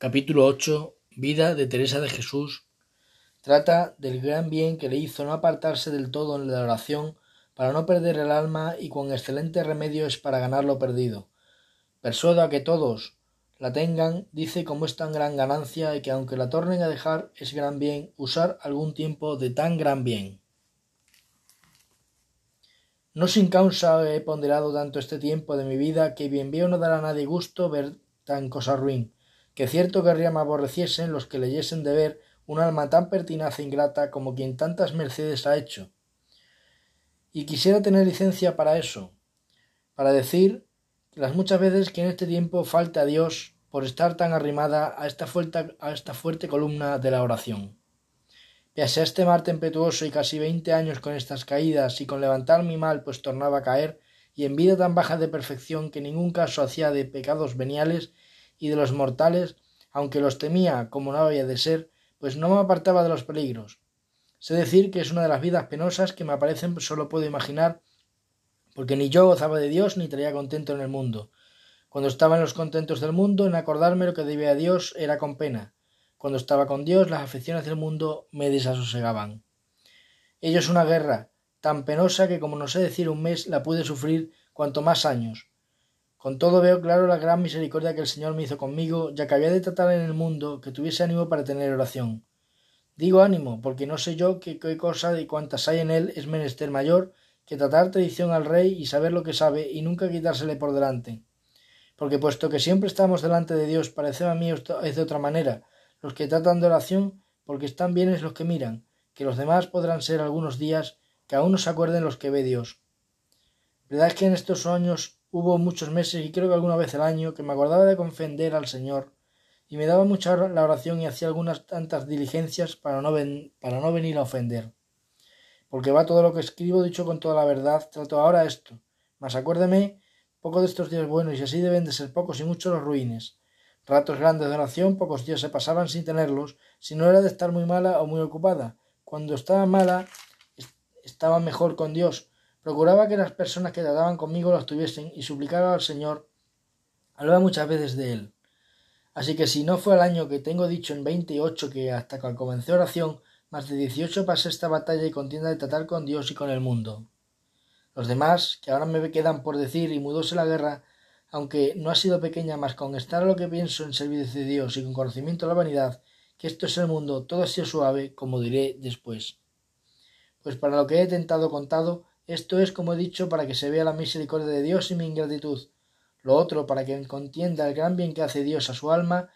Capítulo 8. Vida de Teresa de Jesús. Trata del gran bien que le hizo no apartarse del todo en la oración para no perder el alma y cuán excelente remedio es para ganar lo perdido. Persuado a que todos la tengan, dice como es tan gran ganancia y que aunque la tornen a dejar es gran bien usar algún tiempo de tan gran bien. No sin causa he ponderado tanto este tiempo de mi vida que bien veo no dará a nadie gusto ver tan cosa ruin que cierto querría me aborreciesen los que leyesen de ver un alma tan pertinaz e ingrata como quien tantas mercedes ha hecho. Y quisiera tener licencia para eso, para decir las muchas veces que en este tiempo falta a Dios por estar tan arrimada a esta fuerte, a esta fuerte columna de la oración. Pese a este mar tempestuoso y casi veinte años con estas caídas y con levantar mi mal pues tornaba a caer, y en vida tan baja de perfección que ningún caso hacía de pecados veniales y de los mortales, aunque los temía como no había de ser, pues no me apartaba de los peligros. Sé decir que es una de las vidas penosas que me aparecen solo puedo imaginar, porque ni yo gozaba de Dios ni traía contento en el mundo. Cuando estaba en los contentos del mundo, en acordarme lo que debía a Dios era con pena. Cuando estaba con Dios, las afecciones del mundo me desasosegaban. Ello es una guerra, tan penosa que como no sé decir un mes, la pude sufrir cuanto más años, con todo veo claro la gran misericordia que el Señor me hizo conmigo, ya que había de tratar en el mundo que tuviese ánimo para tener oración. Digo ánimo, porque no sé yo qué, qué cosa de cuantas hay en él es menester mayor que tratar tradición al rey y saber lo que sabe y nunca quitársele por delante. Porque puesto que siempre estamos delante de Dios, parece a mí es de otra manera, los que tratan de oración, porque están bienes los que miran, que los demás podrán ser algunos días que aún no se acuerden los que ve Dios. Verdad es que en estos años Hubo muchos meses y creo que alguna vez al año que me acordaba de confender al Señor y me daba mucha la oración y hacía algunas tantas diligencias para no, para no venir a ofender. Porque va todo lo que escribo dicho con toda la verdad, trato ahora esto. Mas acuérdeme poco de estos días buenos y así deben de ser pocos y muchos los ruines. Ratos grandes de oración, pocos días se pasaban sin tenerlos, si no era de estar muy mala o muy ocupada. Cuando estaba mala, estaba mejor con Dios, Procuraba que las personas que trataban conmigo las tuviesen y suplicaba al Señor. Hablaba muchas veces de él. Así que si no fue el año que tengo dicho en veintiocho que hasta que comencé oración, más de dieciocho pasé esta batalla y contienda de tratar con Dios y con el mundo. Los demás, que ahora me quedan por decir y mudóse la guerra, aunque no ha sido pequeña más con estar a lo que pienso en servicio de Dios y con conocimiento de la vanidad, que esto es el mundo, todo ha suave, como diré después. Pues para lo que he tentado contado, esto es, como he dicho, para que se vea la misericordia de Dios y mi ingratitud. Lo otro, para que contienda el gran bien que hace Dios a su alma,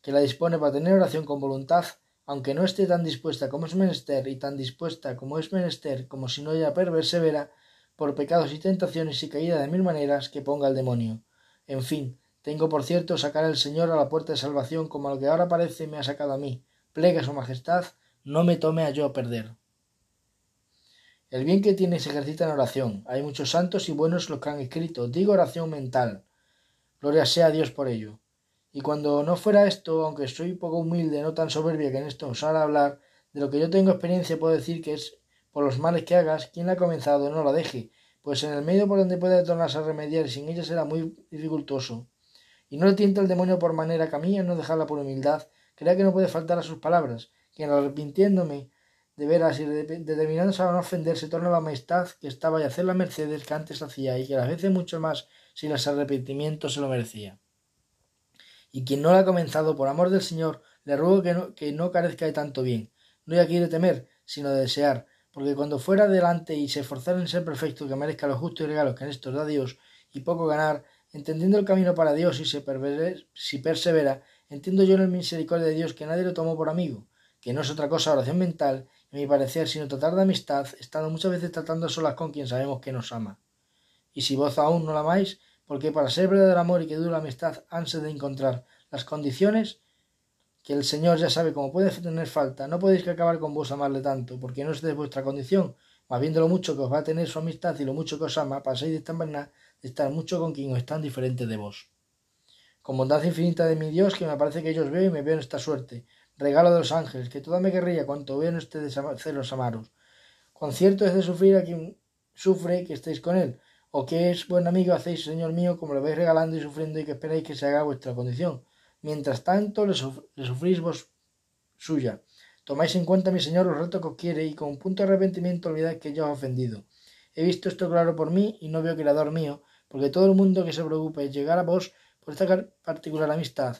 que la dispone para tener oración con voluntad, aunque no esté tan dispuesta como es menester y tan dispuesta como es menester, como si no haya persevera, por pecados y tentaciones y caída de mil maneras que ponga el demonio. En fin, tengo por cierto sacar al Señor a la puerta de salvación como lo que ahora parece me ha sacado a mí. Plegue a su majestad, no me tome a yo a perder. El bien que tiene se ejercita en oración. Hay muchos santos y buenos los que han escrito. Digo oración mental. Gloria sea a Dios por ello. Y cuando no fuera esto, aunque soy poco humilde, no tan soberbia que en esto osara hablar, de lo que yo tengo experiencia puedo decir que es por los males que hagas, quien la ha comenzado no la deje, pues en el medio por donde puede tornarse a remediar sin ella será muy dificultoso. Y no le tienta el demonio por manera que a mí, no dejarla por humildad, crea que no puede faltar a sus palabras, quien arrepintiéndome de veras y determinándose a no ofender se torna la amistad que estaba y hacer la mercedes que antes hacía y que a veces mucho más sin los arrepentimientos se lo merecía. Y quien no lo ha comenzado por amor del Señor, le ruego que no, que no carezca de tanto bien, no ya quiere temer, sino de desear, porque cuando fuera adelante y se esforzara en ser perfecto que merezca los justos y regalos que en estos da Dios y poco ganar, entendiendo el camino para Dios y se si persevera, entiendo yo en el misericordia de Dios que nadie lo tomó por amigo, que no es otra cosa oración mental mi parecer, sino tratar de amistad, estando muchas veces tratando solas con quien sabemos que nos ama. Y si vos aún no la amáis, porque para ser verdadero amor y que dure la amistad hanse de encontrar las condiciones que el Señor ya sabe cómo puede tener falta, no podéis que acabar con vos amarle tanto, porque no es de vuestra condición, más viendo lo mucho que os va a tener su amistad y lo mucho que os ama, paséis de esta de estar mucho con quien os tan diferente de vos. Con bondad infinita de mi Dios, que me parece que yo os veo y me veo en esta suerte, regalo de los ángeles, que toda me querría cuanto veo en ustedes celos amaros. Con cierto es de sufrir a quien sufre que estéis con él, o que es buen amigo hacéis, Señor mío, como lo veis regalando y sufriendo y que esperáis que se haga vuestra condición. Mientras tanto le, sufrís vos suya. Tomáis en cuenta, mi señor, los retos que os quiere y con un punto de arrepentimiento olvidáis que yo os he ofendido. He visto esto claro por mí y no veo creador mío, porque todo el mundo que se preocupe llegar a vos por esta particular amistad.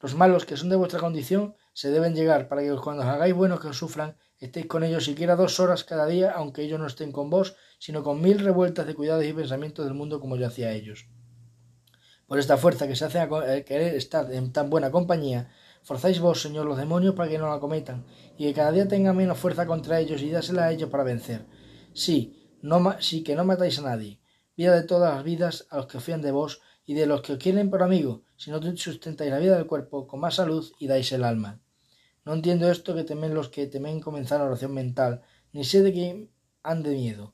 Los malos que son de vuestra condición se deben llegar para que cuando os hagáis buenos que os sufran, estéis con ellos siquiera dos horas cada día, aunque ellos no estén con vos, sino con mil revueltas de cuidados y pensamientos del mundo como yo hacía a ellos. Por esta fuerza que se hace a eh, querer estar en tan buena compañía, forzáis vos, Señor, los demonios para que no la cometan, y que cada día tengan menos fuerza contra ellos y dásela a ellos para vencer. Sí, no, sí que no matáis a nadie. Vida de todas las vidas a los que fían de vos y de los que os quieren por amigo, si no sustentáis la vida del cuerpo con más salud y dais el alma. No entiendo esto que temen los que temen comenzar la oración mental, ni sé de quién han de miedo.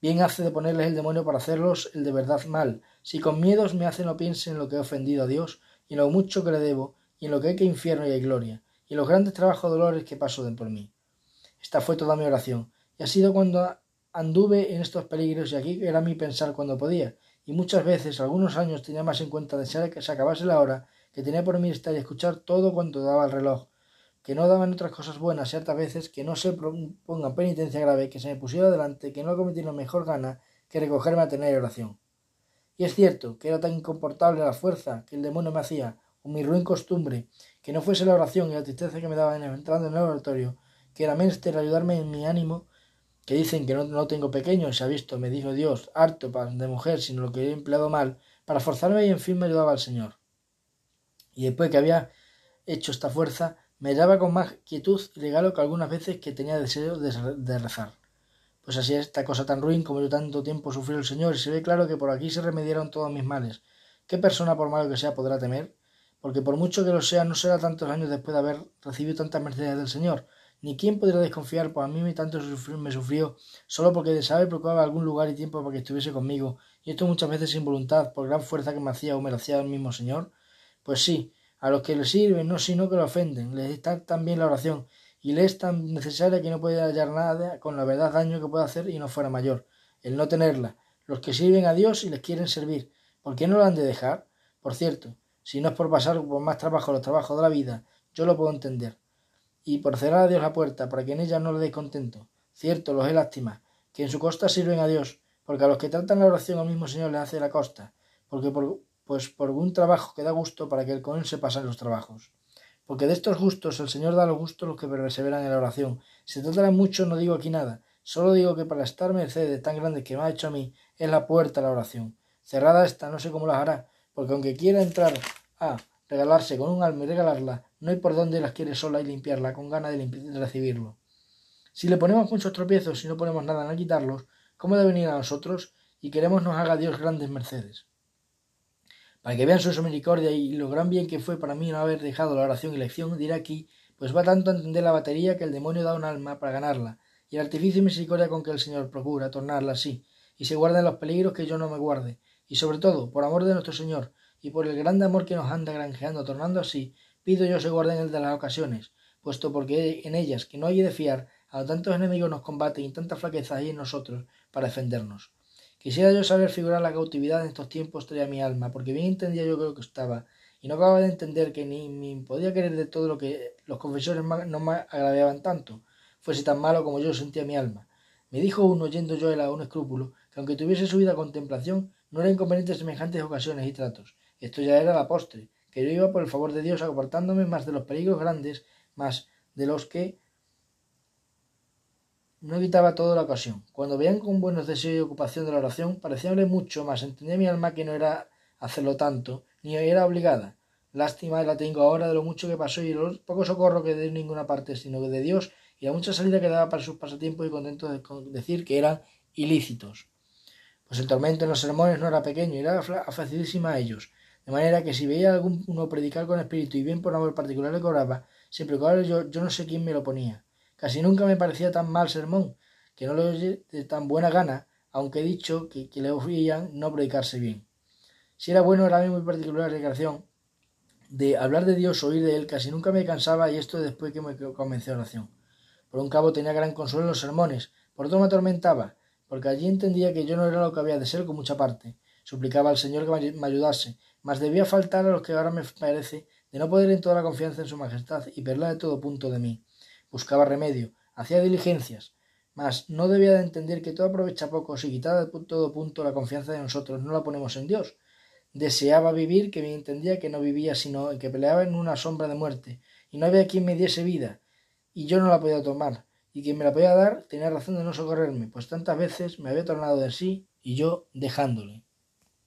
Bien hace de ponerles el demonio para hacerlos el de verdad mal. Si con miedos me hace no piense en lo que he ofendido a Dios, y en lo mucho que le debo, y en lo que hay que infierno y hay gloria, y en los grandes trabajos dolores que paso de por mí. Esta fue toda mi oración, y ha sido cuando anduve en estos peligros, y aquí era mi pensar cuando podía, y muchas veces, algunos años, tenía más en cuenta desear que se acabase la hora, que tenía por mí estar y escuchar todo cuanto daba el reloj, que no daban otras cosas buenas ciertas veces, que no se pongan penitencia grave, que se me pusiera delante, que no cometieron mejor gana que recogerme a tener oración. Y es cierto que era tan incomportable la fuerza que el demonio me hacía, o mi ruin costumbre, que no fuese la oración y la tristeza que me daban entrando en el oratorio, que era menester ayudarme en mi ánimo, que dicen que no, no tengo pequeño, se ha visto, me dijo Dios, harto de mujer, sino lo que he empleado mal, para forzarme y en fin me ayudaba al Señor. Y después que había hecho esta fuerza, me hallaba con más quietud y regalo que algunas veces que tenía deseo de, rezar. Pues así esta cosa tan ruin como yo tanto tiempo sufrió el Señor, y se ve claro que por aquí se remediaron todos mis males. ¿Qué persona, por malo que sea, podrá temer? Porque por mucho que lo sea, no será tantos años después de haber recibido tantas mercedes del Señor. Ni quién podrá desconfiar, pues a mí me tanto me sufrió, solo porque de saber procuraba algún lugar y tiempo para que estuviese conmigo, y esto muchas veces sin voluntad, por gran fuerza que me hacía o me lo hacía el mismo Señor. Pues sí, a los que le sirven, no sino que lo ofenden. Les está tan bien la oración y le es tan necesaria que no puede hallar nada con la verdad daño que puede hacer y no fuera mayor. El no tenerla. Los que sirven a Dios y les quieren servir. ¿Por qué no lo han de dejar? Por cierto, si no es por pasar por más trabajo los trabajos de la vida, yo lo puedo entender. Y por cerrar a Dios la puerta para que en ella no le dé contento. Cierto, los he lástima, que en su costa sirven a Dios, porque a los que tratan la oración al mismo Señor les hace la costa, porque por, pues por un trabajo que da gusto para que con él se pasen los trabajos. Porque de estos gustos el Señor da los gustos los que perseveran en la oración. Se tratará mucho, no digo aquí nada, solo digo que para estar merced de tan grande que me ha hecho a mí, es la puerta a la oración. Cerrada esta, no sé cómo la hará, porque aunque quiera entrar a regalarse con un alma y regalarla, no hay por dónde las quiere sola y limpiarla con ganas de, de recibirlo. Si le ponemos muchos tropiezos y no ponemos nada en quitarlos, ¿cómo debe venir a nosotros? Y queremos nos haga Dios grandes mercedes para que vean su misericordia y lo gran bien que fue para mí no haber dejado la oración y lección, diré aquí, pues va tanto a entender la batería que el demonio da un alma para ganarla, y el artificio y misericordia con que el Señor procura tornarla así, y se guarda en los peligros que yo no me guarde, y sobre todo, por amor de nuestro Señor, y por el grande amor que nos anda granjeando, tornando así, pido yo se guarde en el de las ocasiones, puesto porque en ellas, que no hay de fiar, a tantos enemigos nos combaten y tanta flaqueza hay en nosotros para defendernos. Quisiera yo saber figurar la cautividad en estos tiempos traía mi alma, porque bien entendía yo lo que estaba, y no acababa de entender que ni, podía querer de todo lo que los confesores no me agraviaban tanto, fuese tan malo como yo sentía mi alma. Me dijo uno, oyendo yo a un escrúpulo, que aunque tuviese su vida contemplación, no era inconveniente semejantes ocasiones y tratos. Esto ya era la postre, que yo iba por el favor de Dios apartándome más de los peligros grandes, más de los que no evitaba toda la ocasión. Cuando veían con buenos deseos y ocupación de la oración, parecíanle mucho, más entendía mi alma que no era hacerlo tanto, ni era obligada. Lástima la tengo ahora de lo mucho que pasó y el poco socorro que de ninguna parte, sino de Dios y la mucha salida que daba para sus pasatiempos y contento de decir que eran ilícitos. Pues el tormento en los sermones no era pequeño era facilísima a ellos, de manera que si veía a alguno predicar con espíritu y bien por amor particular le cobraba, siempre cobraba yo no sé quién me lo ponía. Casi nunca me parecía tan mal sermón, que no le oye de tan buena gana, aunque he dicho que, le oían no predicarse bien. Si era bueno, era muy particular recreación de hablar de Dios, oír de Él, casi nunca me cansaba y esto después que me comencé oración. Por un cabo tenía gran consuelo en los sermones, por otro me atormentaba, porque allí entendía que yo no era lo que había de ser con mucha parte. Suplicaba al Señor que me ayudase, mas debía faltar a lo que ahora me parece de no poder en toda la confianza en su majestad y perla de todo punto de mí. Buscaba remedio, hacía diligencias, mas no debía de entender que todo aprovecha poco si quitada de todo punto la confianza de nosotros no la ponemos en Dios. Deseaba vivir que me entendía que no vivía sino que peleaba en una sombra de muerte, y no había quien me diese vida, y yo no la podía tomar, y quien me la podía dar tenía razón de no socorrerme, pues tantas veces me había tornado de sí y yo dejándole.